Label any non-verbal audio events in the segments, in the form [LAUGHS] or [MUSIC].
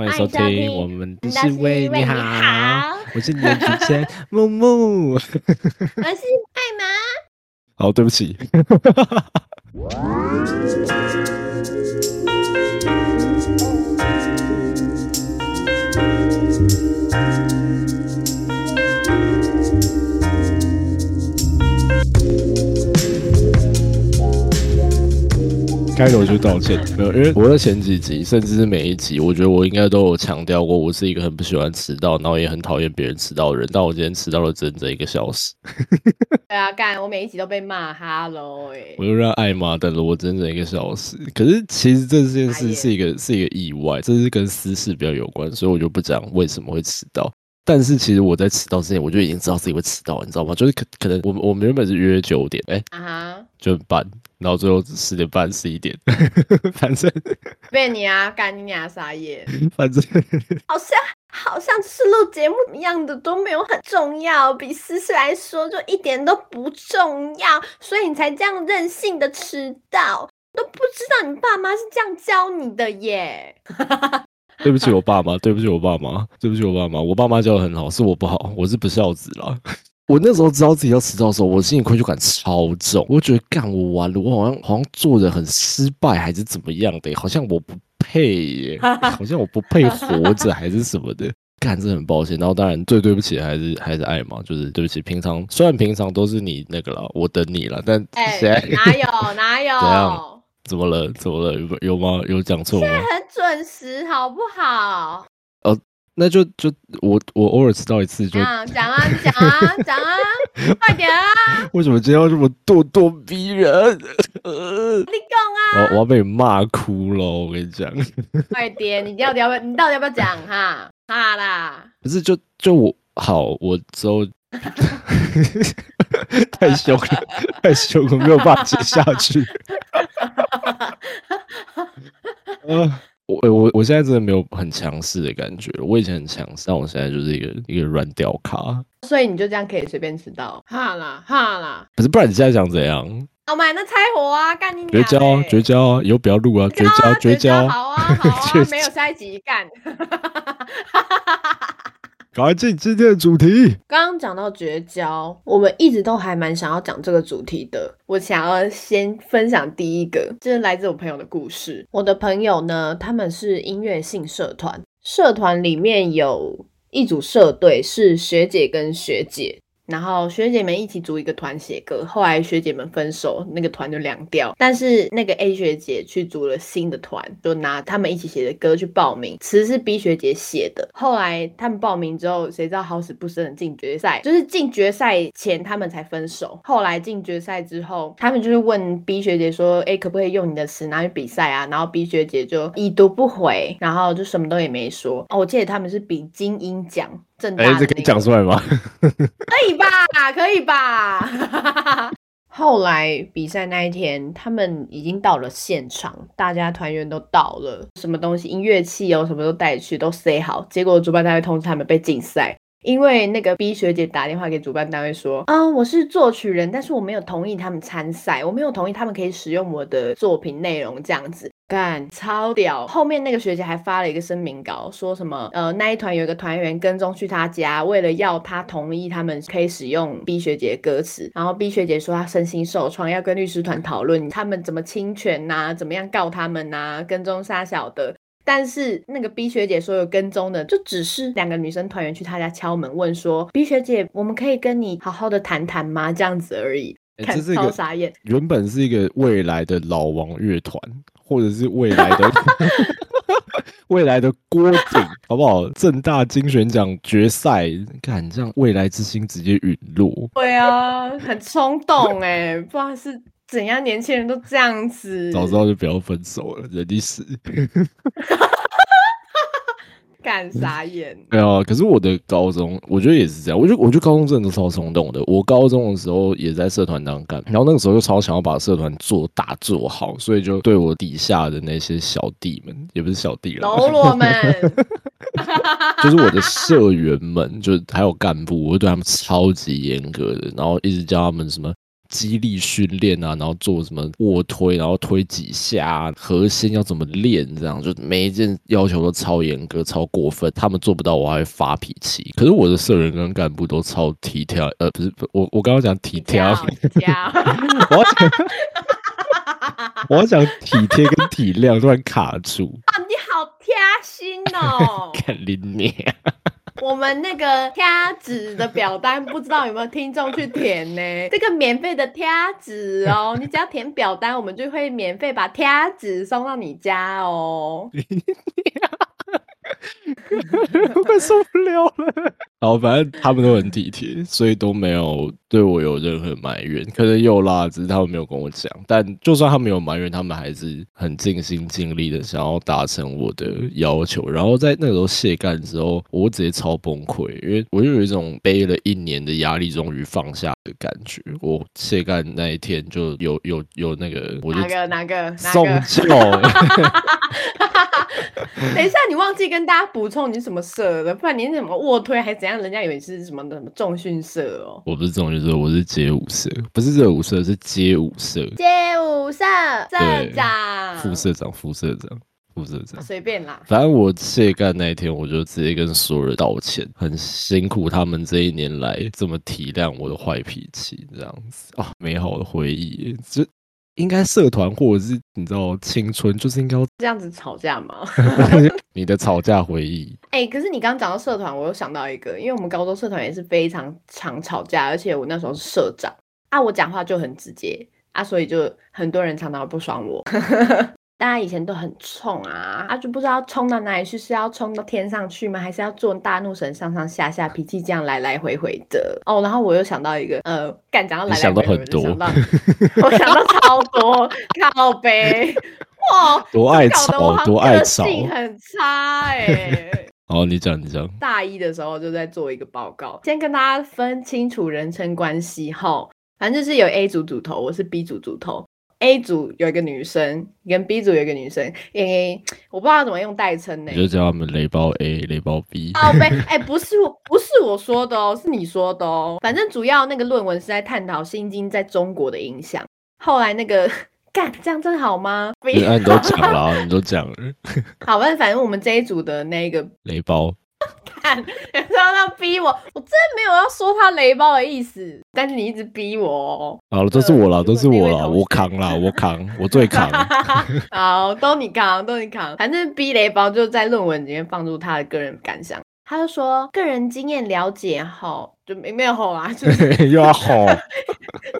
欢迎收听我们的是为你好，我是你的主持人木木，我是艾玛。好，对不起。[LAUGHS] 开头就道歉，没有，因为 [LAUGHS] 我的前几集，甚至是每一集，我觉得我应该都有强调过，我是一个很不喜欢迟到，然后也很讨厌别人迟到的人。但我今天迟到了整整一个小时。[LAUGHS] 对啊，干，我每一集都被骂，Hello，哎，我又让艾玛等了我整整一个小时。可是其实这件事是一个是一个意外，这是跟私事比较有关，所以我就不讲为什么会迟到。但是其实我在迟到之前，我就已经知道自己会迟到，你知道吗？就是可可能我们我们原本是约九点，哎，啊哈，九点半。然后最后十点半十一点，[LAUGHS] 反正被你啊，干你啊，撒野，反正 [LAUGHS] 好像好像是录节目一样的都没有很重要，比私事来说就一点都不重要，所以你才这样任性的迟到，都不知道你爸妈是这样教你的耶。对不起我爸妈，对不起我爸妈，对不起我爸妈，我爸妈教的很好，是我不好，我是不孝子了。我那时候知道自己要迟到的时候，我心里愧疚感超重。我觉得干我完了，我好像好像做的很失败，还是怎么样的？好像我不配耶，[LAUGHS] 好像我不配活着，还是什么的？干，这很抱歉。然后当然最对不起的还是还是爱嘛，就是对不起。平常虽然平常都是你那个了，我等你了，但谁哪有哪有？[LAUGHS] 怎样？怎么了？怎么了？有有吗？有讲错吗？很准时，好不好？那就就我我偶尔迟到一次就讲啊讲啊讲啊，快点啊！[LAUGHS] 为什么今天要这么咄咄逼人？你讲啊！我我要被你骂哭了，我跟你讲。[LAUGHS] 快点，你到底要不要？你到底要不要讲哈？哈啦！不是，就就我好，我之后 [LAUGHS] 太凶了，太凶了，没有办法接下去。呃。我我我现在真的没有很强势的感觉，我以前很强势，但我现在就是一个一个软屌卡。所以你就这样可以随便迟到？哈啦哈啦！不是，不然你现在想怎样？我买那拆火啊，干你绝交啊，绝交啊，以后不要录啊，绝交绝交。好啊好 [LAUGHS] 啊，没有下一集干。[LAUGHS] 赶快进今天的主题。刚刚讲到绝交，我们一直都还蛮想要讲这个主题的。我想要先分享第一个，这是来自我朋友的故事。我的朋友呢，他们是音乐性社团，社团里面有一组社队是学姐跟学姐。然后学姐们一起组一个团写歌，后来学姐们分手，那个团就凉掉。但是那个 A 学姐去组了新的团，就拿他们一起写的歌去报名，词是 B 学姐写的。后来他们报名之后，谁知道好死不死的进决赛，就是进决赛前他们才分手。后来进决赛之后，他们就是问 B 学姐说：“哎，可不可以用你的词拿去比赛啊？”然后 B 学姐就已读不回，然后就什么都也没说。哦，我记得他们是比金鹰奖。哎，这可以讲出来吗？[LAUGHS] 可以吧，可以吧。[LAUGHS] 后来比赛那一天，他们已经到了现场，大家团员都到了，什么东西音乐器哦，什么都带去，都塞好。结果主办单位通知他们被禁赛。因为那个 B 学姐打电话给主办单位说，啊，我是作曲人，但是我没有同意他们参赛，我没有同意他们可以使用我的作品内容这样子，干超屌。后面那个学姐还发了一个声明稿，说什么，呃，那一团有一个团员跟踪去他家，为了要他同意他们可以使用 B 学姐的歌词，然后 B 学姐说她身心受创，要跟律师团讨论他们怎么侵权呐，怎么样告他们呐，跟踪杀小的。但是那个 B 学姐说有跟踪的，就只是两个女生团员去她家敲门问说：“B 学姐，我们可以跟你好好的谈谈吗？”这样子而已。这是一个傻眼。原本是一个未来的老王乐团，或者是未来的 [LAUGHS] 未来的郭顶，好不好？正大金选奖决赛，看这样未来之星直接陨落。对啊，很冲动哎，不知道是。怎样？年轻人都这样子，早知道就不要分手了，人力死，[LAUGHS] 干傻眼。对啊，可是我的高中，我觉得也是这样。我觉得，我觉得高中真的都超冲动的。我高中的时候也在社团当干，然后那个时候就超想要把社团做大做好，所以就对我底下的那些小弟们，也不是小弟了，喽啰们，[LAUGHS] 就是我的社员们，就还有干部，我对他们超级严格的，然后一直教他们什么。肌力训练啊，然后做什么卧推，然后推几下，核心要怎么练，这样就每一件要求都超严格、超过分。他们做不到，我还会发脾气。可是我的社员跟干部都超体贴，呃，不是，我我刚刚讲体贴，[LAUGHS] 我要讲，[LAUGHS] 我要讲体贴跟体谅，突然卡住。啊，你好贴心哦！[LAUGHS] 看你你。我们那个贴纸的表单，不知道有没有听众去填呢？[LAUGHS] 这个免费的贴纸哦，你只要填表单，我们就会免费把贴纸送到你家哦。[LAUGHS] 我快受不了了。好，反正他们都很体贴，所以都没有对我有任何埋怨。可能有啦，只是他们没有跟我讲。但就算他们有埋怨，他们还是很尽心尽力的想要达成我的要求。然后在那个时候卸干的时候，我直接超崩溃，因为我就有一种背了一年的压力终于放下的感觉。我卸干那一天就有有有那个，我就哪个哪个送教。[LAUGHS] 等一下，你忘记跟大家补充你是什么社的，不然你是什么卧推还是怎样？人家以为是什么什么重训社哦。我不是重训社，我是街舞社，不是热舞社，是街舞社。街舞社社长、副社长、副社长、副社长，随便啦。反正我卸干那一天，我就直接跟所有人道歉，很辛苦他们这一年来这么体谅我的坏脾气，这样子啊，美好的回忆就。应该社团或者是你知道青春就是应该这样子吵架吗？[LAUGHS] 你的吵架回忆？哎，可是你刚刚讲到社团，我又想到一个，因为我们高中社团也是非常常吵架，而且我那时候是社长啊，我讲话就很直接啊，所以就很多人常常不爽我。大家以前都很冲啊，啊就不知道冲到哪里去，是要冲到天上去吗？还是要做大怒神上上下下，脾气这样来来回回的？哦，然后我又想到一个，呃，干讲到来来回回的，想到我想到超多 [LAUGHS] 靠背，哇，多爱吵，多爱吵，很差哎。哦，你讲你讲。大一的时候就在做一个报告，先跟大家分清楚人称关系哈，反正就是有 A 组组头，我是 B 组组头。A 组有一个女生，跟 B 组有一个女生，诶，我不知道怎么用代称呢。你就叫他们雷包 A，雷包 B。宝贝，哎，不是我，不是我说的哦，是你说的哦。反正主要那个论文是在探讨《心经》在中国的影响。后来那个 [LAUGHS] 干，这样真好吗？你都讲了，你都讲了。好吧，反正我们这一组的那个雷包。[LAUGHS] 看，有时候要逼我，我真没有要说他雷包的意思，但是你一直逼我。好了，都是我了，都是我了，我扛了，我扛，我最扛。[LAUGHS] 好，都你扛，都你扛。反正逼雷包就在论文里面放入他的个人感想，他就说个人经验了解吼，就没没有吼啊，[LAUGHS] 又要吼，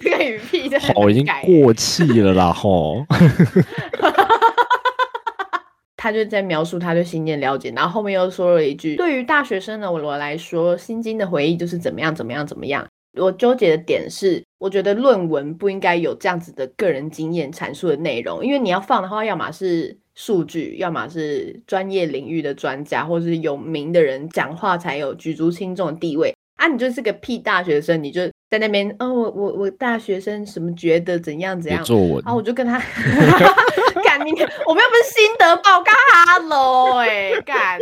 这个语气好已经过气了啦，吼。他就在描述他对《新经》了解，然后后面又说了一句：“对于大学生的我来说，《心经》的回忆就是怎么样怎么样怎么样。”我纠结的点是，我觉得论文不应该有这样子的个人经验阐述的内容，因为你要放的话，要么是数据，要么是专业领域的专家或是有名的人讲话才有举足轻重的地位啊！你就是个屁大学生，你就在那边，哦，我我我大学生什么觉得怎样怎样，然后我就跟他。[LAUGHS] [LAUGHS] [LAUGHS] 报告，Hello，哎，[LAUGHS] 干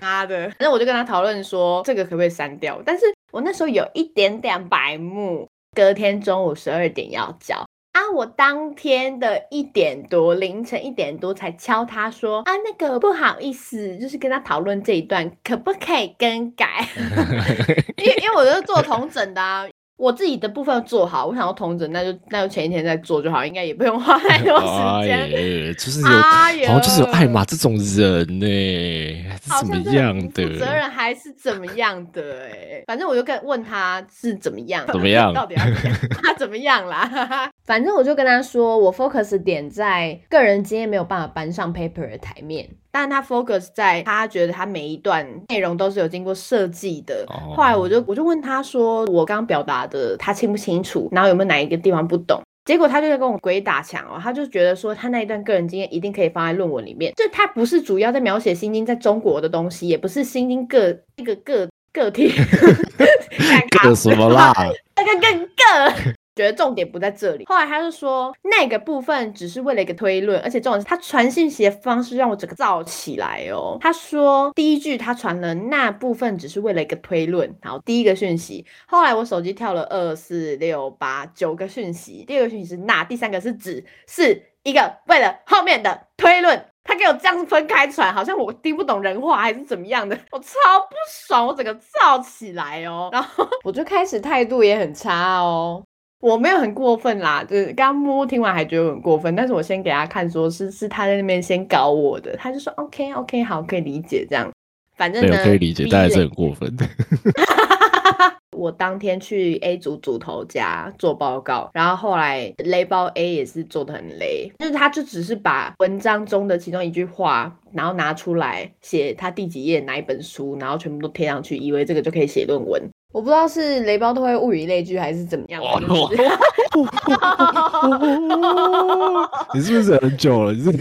妈的！反正我就跟他讨论说，这个可不可以删掉？但是我那时候有一点点白目，隔天中午十二点要交啊，我当天的一点多，凌晨一点多才敲他说啊，那个不好意思，就是跟他讨论这一段可不可以更改？[LAUGHS] 因为因为我是做同整的啊。我自己的部分做好，我想要同整，那就那就前一天再做就好，应该也不用花太多时间。[LAUGHS] 就是有，好像就是有艾玛这种人呢，怎么样的？责任还是怎么样的？哎，反正我就跟问他是怎么样，怎么样？到底要 [LAUGHS] 他怎么样啦？[LAUGHS] 反正我就跟他说，我 focus 点在个人经验没有办法搬上 paper 的台面。但他 focus 在他觉得他每一段内容都是有经过设计的。后来我就我就问他说，我刚刚表达的他清不清楚？然后有没有哪一个地方不懂？结果他就在跟我鬼打墙哦，他就觉得说他那一段个人经验一定可以放在论文里面。就他不是主要在描写心经在中国的东西，也不是心经个一个个个体。[LAUGHS] 个什么啦？[LAUGHS] 那个更个。觉得重点不在这里。后来他就说那个部分只是为了一个推论，而且重点是他传信息的方式让我整个燥起来哦。他说第一句他传了那部分只是为了一个推论，好，第一个讯息。后来我手机跳了二四六八九个讯息，第二个讯息是那，第三个是只是一个为了后面的推论。他给我这样子分开传，好像我听不懂人话还是怎么样的，我超不爽，我整个燥起来哦，然后 [LAUGHS] 我就开始态度也很差哦，我没有很过分啦，就是刚刚摸听完还觉得很过分，但是我先给他看，说是是他在那边先搞我的，他就说 OK OK 好可以理解这样，反正呢可以理解，但还是很过分的。[LAUGHS] 我当天去 A 组组头家做报告，然后后来雷包 A 也是做的很雷，就是他就只是把文章中的其中一句话，然后拿出来写他第几页哪一本书，然后全部都贴上去，以为这个就可以写论文。我不知道是雷包都会物以类聚还是怎么样。[LAUGHS] 你是不是很久了？你是？[LAUGHS]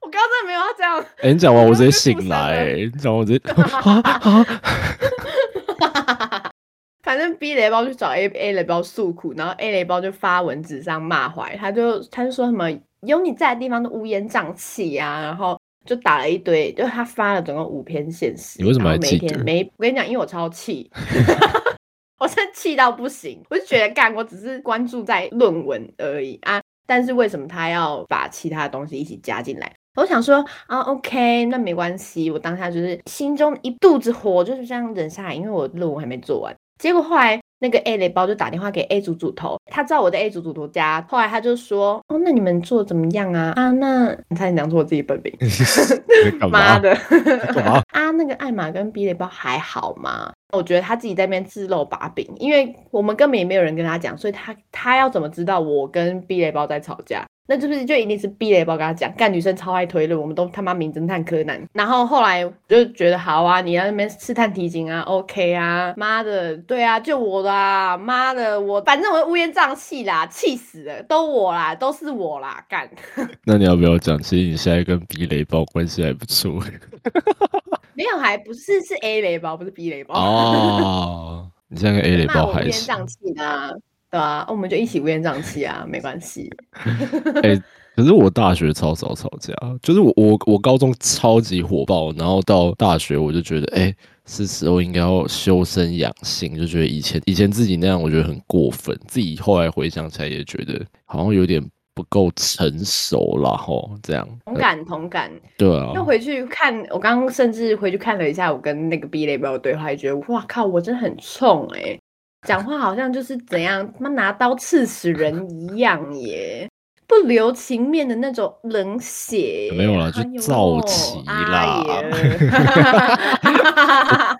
我刚刚真的没有要这样。哎，你讲完我直接醒来。[LAUGHS] 你讲完我直接。反正 B 雷包去找 A A 雷包诉苦，然后 A 雷包就发文纸上骂怀，他就他就说什么有你在的地方都乌烟瘴气呀，然后就打了一堆，就他发了总共五篇现实。你为什么还每天每我跟你讲，因为我超气，[LAUGHS] 我真气到不行，我就觉得干，我只是关注在论文而已啊，但是为什么他要把其他的东西一起加进来？我想说啊，OK，那没关系。我当下就是心中一肚子火，就是这样忍下来，因为我论文还没做完。结果后来那个 A 雷包就打电话给 A 组组头，他知道我在 A 组组头家。后来他就说：“哦，那你们做怎么样啊？啊，那你猜你讲出我自己本名，[LAUGHS] 妈的，[LAUGHS] 啊，那个艾玛跟 B 雷包还好吗？我觉得他自己在那边自露把柄，因为我们根本也没有人跟他讲，所以他他要怎么知道我跟 B 雷包在吵架？”那是不是就一定是 B 雷包跟他讲，干女生超爱推论，我们都他妈名侦探柯南。然后后来就觉得好啊，你在那边试探提醒啊，OK 啊，妈的，对啊，就我啦，妈的，我反正我乌烟瘴气啦，气死了，都我啦，都是我啦，干。[LAUGHS] 那你要不要讲？其实你现在跟 B 雷包关系还不错。[LAUGHS] 没有，还不是是 A 雷包，不是 B 雷包。哦，[LAUGHS] 你现在跟 A 雷包还是乌烟瘴气的。对啊，我们就一起乌烟瘴气啊，没关系。[LAUGHS] 哎，可是我大学超少吵架，就是我我我高中超级火爆，然后到大学我就觉得，哎，是时候应该要修身养性，就觉得以前以前自己那样，我觉得很过分。自己后来回想起来，也觉得好像有点不够成熟了吼。这样同感同感，对啊。又回去看，我刚刚甚至回去看了一下我跟那个 B 类表的对话，觉得哇靠，我真的很冲哎。讲话好像就是怎样，他妈拿刀刺死人一样耶，不留情面的那种冷血。没有了，就躁起啦，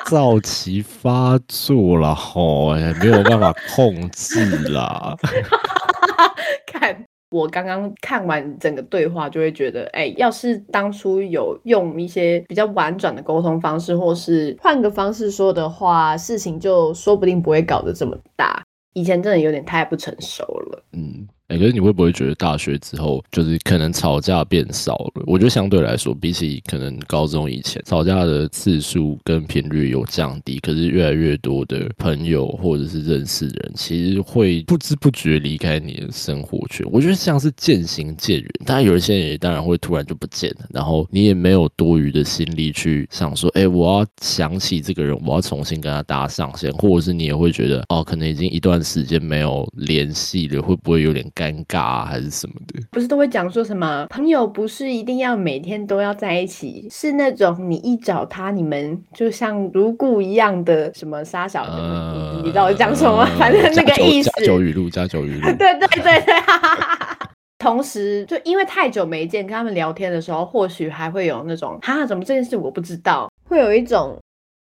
躁起发作了吼，没有办法控制啦。[LAUGHS] [LAUGHS] 看。我刚刚看完整个对话，就会觉得，哎，要是当初有用一些比较婉转的沟通方式，或是换个方式说的话，事情就说不定不会搞得这么大。以前真的有点太不成熟了。嗯。哎，可是你会不会觉得大学之后就是可能吵架变少了？我觉得相对来说，比起可能高中以前，吵架的次数跟频率有降低。可是越来越多的朋友或者是认识人，其实会不知不觉离开你的生活圈。我觉得像是渐行渐远。当然，有一些人也当然会突然就不见了，然后你也没有多余的心力去想说，哎，我要想起这个人，我要重新跟他搭上线，或者是你也会觉得，哦，可能已经一段时间没有联系了，会不会有点？尴尬啊，还是什么的？不是都会讲说什么朋友不是一定要每天都要在一起，是那种你一找他，你们就像如故一样的什么沙小的，你知道我讲什么？反正那个意思。加九语录，加九语录。对对对对。同时，就因为太久没见，跟他们聊天的时候，或许还会有那种哈，怎么这件事我不知道，会有一种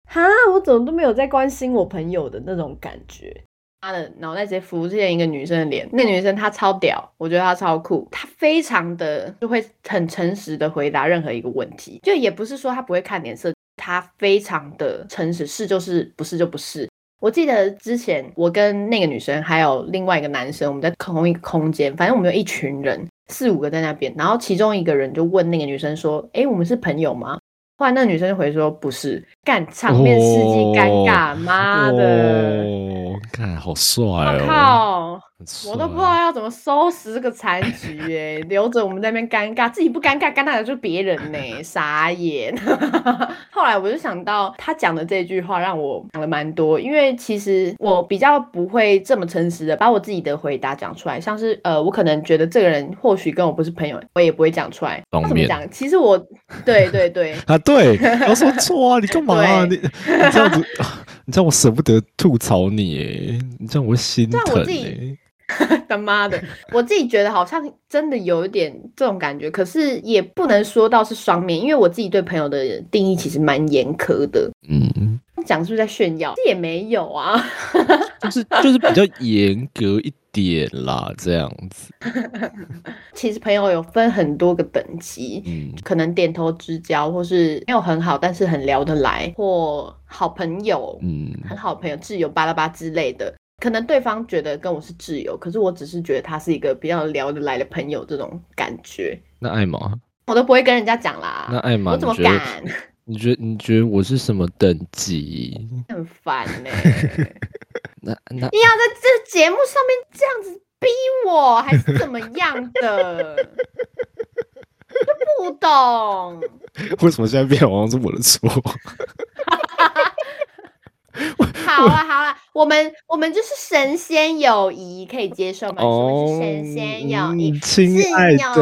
哈，我怎么都没有在关心我朋友的那种感觉。他的脑袋直接浮现一个女生的脸，那女生她超屌，我觉得她超酷，她非常的就会很诚实的回答任何一个问题，就也不是说她不会看脸色，她非常的诚实，是就是不是就不是。我记得之前我跟那个女生还有另外一个男生，我们在同一个空间，反正我们有一群人四五个在那边，然后其中一个人就问那个女生说：“哎，我们是朋友吗？”后来那个女生就回说：“不是。”干场面世纪尴尬，妈的！好帅哦！靠！我都不知道要怎么收拾这个残局哎，[LAUGHS] 留着我们在那边尴尬，自己不尴尬，尴尬的就是别人呢，[LAUGHS] 傻眼。[LAUGHS] 后来我就想到他讲的这句话，让我想了蛮多，因为其实我比较不会这么诚实的把我自己的回答讲出来，像是呃，我可能觉得这个人或许跟我不是朋友，我也不会讲出来。他怎么讲？其实我对对对，啊，对，我说错啊，你干嘛、啊？你对你这样子，你这样我舍不得吐槽你耶，你这样我会心疼。[LAUGHS] 他妈的，[LAUGHS] 我自己觉得好像真的有一点这种感觉，可是也不能说到是双面，因为我自己对朋友的定义其实蛮严苛的。嗯，讲是不是在炫耀？这也没有啊。[LAUGHS] 就是就是比较严格一点啦，这样子。其实朋友有分很多个等级，嗯可能点头之交，或是没有很好，但是很聊得来，或好朋友，嗯，很好朋友、挚友、巴拉巴之类的。可能对方觉得跟我是挚友，可是我只是觉得他是一个比较聊得来的朋友，这种感觉，那艾玛，我都不会跟人家讲啦。那艾玛，我怎么敢？你觉得你觉得我是什么等级？[LAUGHS] 很烦呢、[LAUGHS] 那那你要在这节目上面这样子逼我，还是怎么样的？[LAUGHS] 就不懂。为什么现在变得好像是我的错？[LAUGHS] 好了好了，我们我们就是神仙友谊，可以接受吗？我们是神仙友谊，嗯亲挚爱的，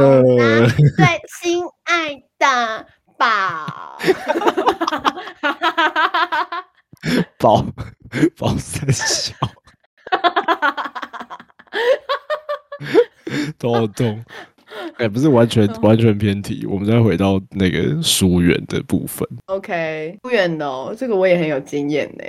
对，[LAUGHS] 亲爱的宝。[LAUGHS] 宝宝三小，头好痛。[LAUGHS] 哎、不是完全完全偏题，我们再回到那个疏远的部分。OK，疏远的哦，这个我也很有经验呢。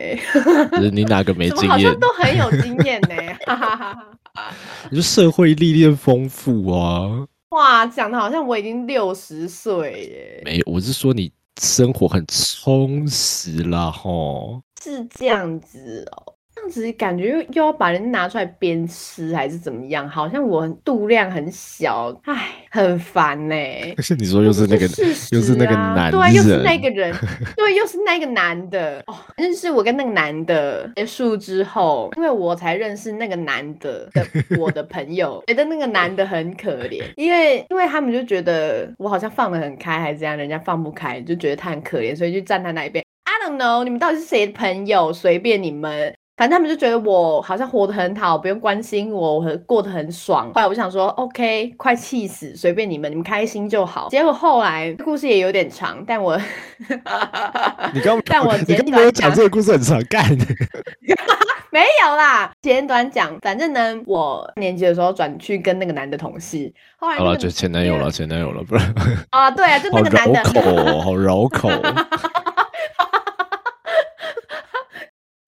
就是你哪个没经验好像？都很有经验呢？哈哈哈哈。你说社会历练丰富啊。哇，讲的好像我已经六十岁耶，没有，我是说你生活很充实啦，吼。是这样子哦。这样子感觉又又要把人拿出来鞭尸，还是怎么样？好像我度量很小，唉，很烦呢。可是你说又是那个，又是那个啊男对啊，又是那个人，对，又是那个男的。哦，认识我跟那个男的结束之后，因为我才认识那个男的的我的朋友，[LAUGHS] 觉得那个男的很可怜，因为因为他们就觉得我好像放得很开，还是这样，人家放不开，就觉得他很可怜，所以就站他那一边。I don't know，你们到底是谁的朋友？随便你们。反正他们就觉得我好像活得很好，不用关心我，我很过得很爽。后来我想说，OK，快气死，随便你们，你们开心就好。结果后来故事也有点长，但我你刚但我你刚没有讲讲这个故事很长干，[LAUGHS] 没有啦。简短讲，反正呢，我年级的时候转去跟那个男的同事，后来好了，就前男友了，前男友了，不然啊，对啊，就那个男的，绕口哦，好绕口 [LAUGHS] 哦。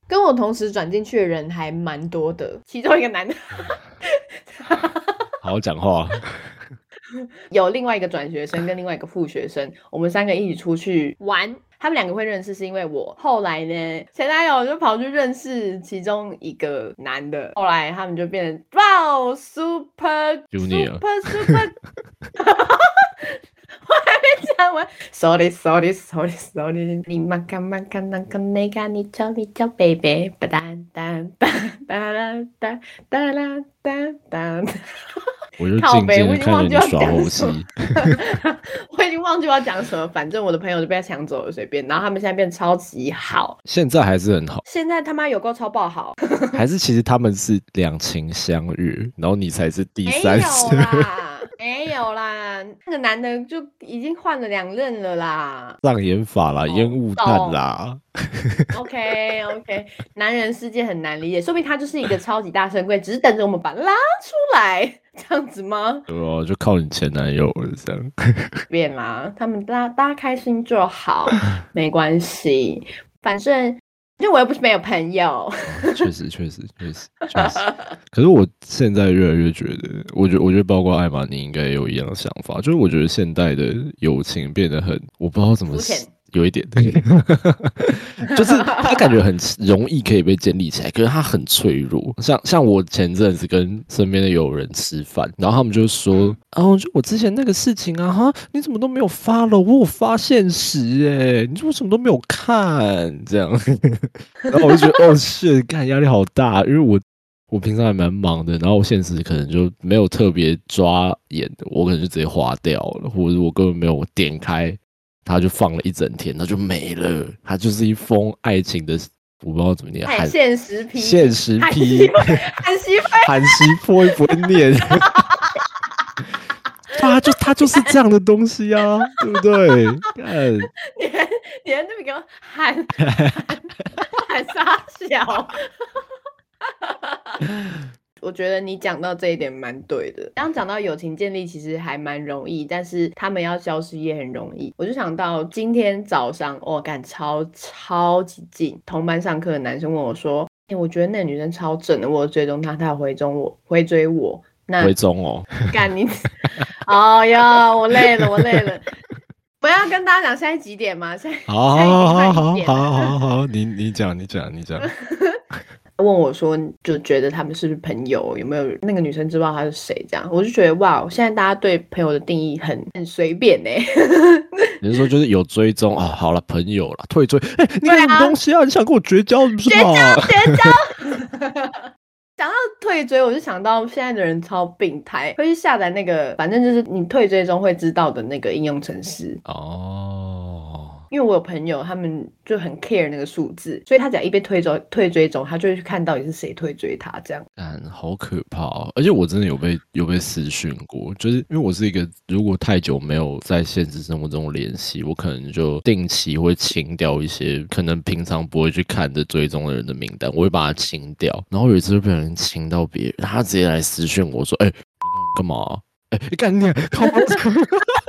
跟我同时转进去的人还蛮多的，其中一个男的 [LAUGHS] 好好讲话，[LAUGHS] 有另外一个转学生跟另外一个副学生，我们三个一起出去玩。他们两个会认识，是因为我后来呢，前男友就跑去认识其中一个男的，后来他们就变成哇，super Junior super super，[LAUGHS] [LAUGHS] 我还没讲完，sorry sorry sorry sorry，你妈干嘛干那个那个你叫你叫 baby，哒哒哒哒哒啦哒哒啦哒哒。我就，静静的我看着你耍猴戏。我已经忘记我要讲什么。反正我的朋友就被他抢走了，随便。然后他们现在变超级好，现在还是很好，现在他妈有够超爆好，还是其实他们是两情相悦，然后你才是第三者。没有啦，那个男的就已经换了两任了啦。障眼法啦，烟雾弹啦，[LAUGHS] OK OK，[LAUGHS] 男人世界很难理解，说明他就是一个超级大神柜，只是等着我们把他拉出来，[LAUGHS] 这样子吗？对哦，就靠你前男友了这样。变啦，他们大大家开心就好，没关系，反正因为我又不是没有朋友。确实，确实，确实，确实。可是我现在越来越觉得，我觉我觉得包括艾玛，你应该也有一样的想法，就是我觉得现代的友情变得很，我不知道怎么有一点，[LAUGHS] 就是他感觉很容易可以被建立起来，可是他很脆弱。像像我前阵子跟身边的友人吃饭，然后他们就说：“哦，就我之前那个事情啊，哈，你怎么都没有发了？我有发现实哎，你为什么都没有看？这样。[LAUGHS] ”然后我就觉得哦，是干压力好大，因为我我平常还蛮忙的，然后我现实可能就没有特别抓眼的，我可能就直接划掉了，或者我根本没有点开。他就放了一整天，他就没了。他就是一封爱情的，我不知道怎么念，现实批，现实批，韩熙 [LAUGHS] 韩熙不不会念。[LAUGHS] 他就他就是这样的东西啊，[LAUGHS] 对不对？嗯，你你那边给我喊喊傻笑。我觉得你讲到这一点蛮对的。刚讲到友情建立其实还蛮容易，但是他们要消失也很容易。我就想到今天早上，我感超超级近，同班上课的男生问我说：“哎，我觉得那个女生超正的，我追踪她，她回踪我，回追我。”那回踪哦，[LAUGHS] 干你！[LAUGHS] 哎呀，我累了，我累了。[LAUGHS] 我要跟大家讲现在几点吗？现在好好好好好好好，你你讲你讲你讲。问我说，就觉得他们是不是朋友？有没有那个女生知道他是谁？这样我就觉得哇，现在大家对朋友的定义很很随便呢。[LAUGHS] 你是说就是有追踪啊？好了，朋友了，退追。哎，你什么东西啊？你想跟我绝交是不是？绝交，[LAUGHS] 绝交。讲到退追，我就想到现在的人超病态，会去下载那个，反正就是你退追中会知道的那个应用程式。哦。因为我有朋友，他们就很 care 那个数字，所以他只要一被推走、退追踪，他就会去看到底是谁退追他这样。嗯，好可怕哦！而且我真的有被有被私讯过，就是因为我是一个如果太久没有在现实生活中联系，我可能就定期会清掉一些可能平常不会去看的追踪的人的名单，我会把它清掉。然后有一次就不小心清到别人，他直接来私讯我说：“哎，干嘛？哎，你干你靠！” [LAUGHS]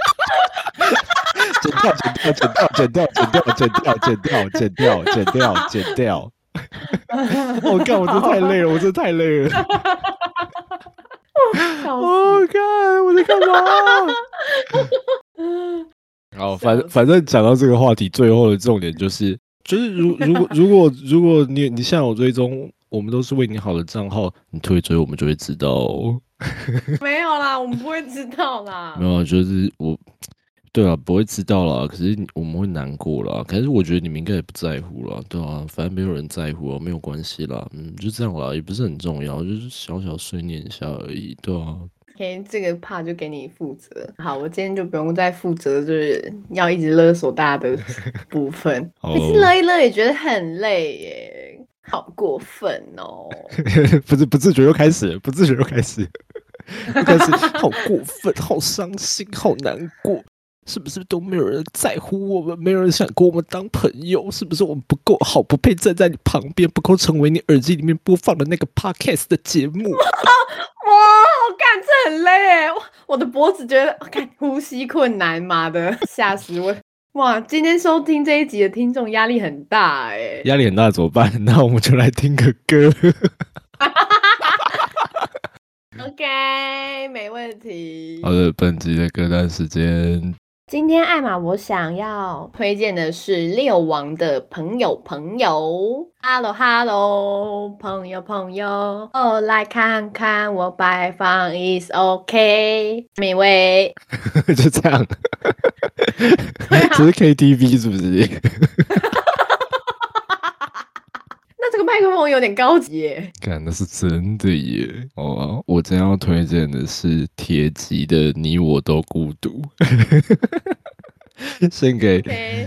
剪掉，剪掉，剪掉，剪掉，剪掉，剪掉，剪掉，剪掉，剪掉。我靠！我真太累了，我真太累了。我靠！我在干嘛？[LAUGHS] 好，反正反正讲到这个话题，最后的重点就是，就是如如果 [LAUGHS] 如果如果你你像我追踪，我们都是为你好的账号，你退追，我们就会知道。没有啦，我们不会知道啦。没有，就是我。对啊，不会知道啦，可是我们会难过啦。可是我觉得你们应该也不在乎啦，对啊，反正没有人在乎啊，没有关系啦，嗯，就这样啦，也不是很重要，就是小小碎念一下而已，对啊。OK，这个怕就给你负责。好，我今天就不用再负责，就是要一直勒索大家的 [LAUGHS] 部分。每次勒一勒也觉得很累耶，好过分哦。[LAUGHS] 不是不自觉又开始，不自觉又开始，开始 [LAUGHS] 好过分，好伤心，好难过。是不是都没有人在乎我们？没有人想跟我们当朋友？是不是我们不够好，不配站在你旁边，不够成为你耳机里面播放的那个 podcast 的节目？哇，好干，这很累哇，我的脖子觉得，看呼吸困难，妈的，吓死我！哇，今天收听这一集的听众压力很大哎，压力很大怎么办？那我们就来听个歌。[LAUGHS] OK，没问题。好的，本集的歌单时间。今天艾玛，我想要推荐的是六王的朋友朋友。Hello Hello，朋友朋友，哦，来看看我摆放，is OK。[LAUGHS] 美味就这样，这是 KTV 是不是？这个麦克风有点高级耶，干那是真的耶！哦，我真要推荐的是铁骑的《你我都孤独》，[LAUGHS] 献给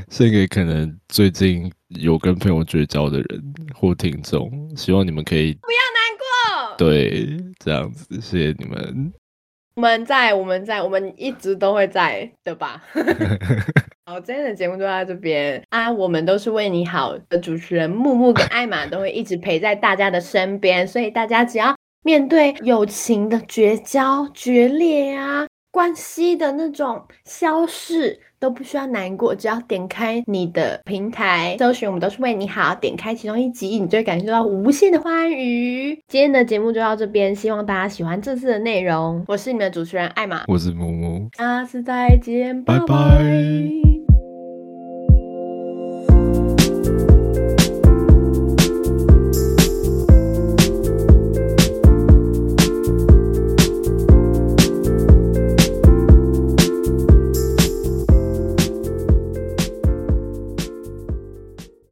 献给可能最近有跟朋友绝交的人或听众，希望你们可以不要难过。对，这样子，谢谢你们。我们在，我们在，我们一直都会在的吧。[LAUGHS] 好，今天的节目就到这边啊！我们都是为你好的主持人木木跟艾玛都会一直陪在大家的身边，所以大家只要面对友情的绝交、决裂啊。关系的那种消逝都不需要难过，只要点开你的平台搜寻，我们都是为你好。点开其中一集，你就会感受到无限的欢愉。今天的节目就到这边，希望大家喜欢这次的内容。我是你们的主持人艾玛，我是木木，下次再见，拜拜。